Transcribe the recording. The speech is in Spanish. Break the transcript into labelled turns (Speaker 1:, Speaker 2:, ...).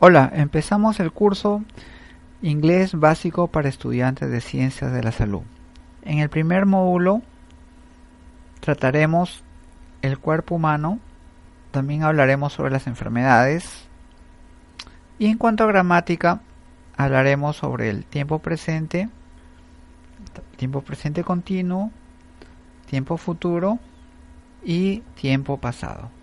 Speaker 1: Hola, empezamos el curso Inglés básico para estudiantes de Ciencias de la Salud. En el primer módulo trataremos el cuerpo humano, también hablaremos sobre las enfermedades y en cuanto a gramática hablaremos sobre el tiempo presente, tiempo presente continuo, tiempo futuro y tiempo pasado.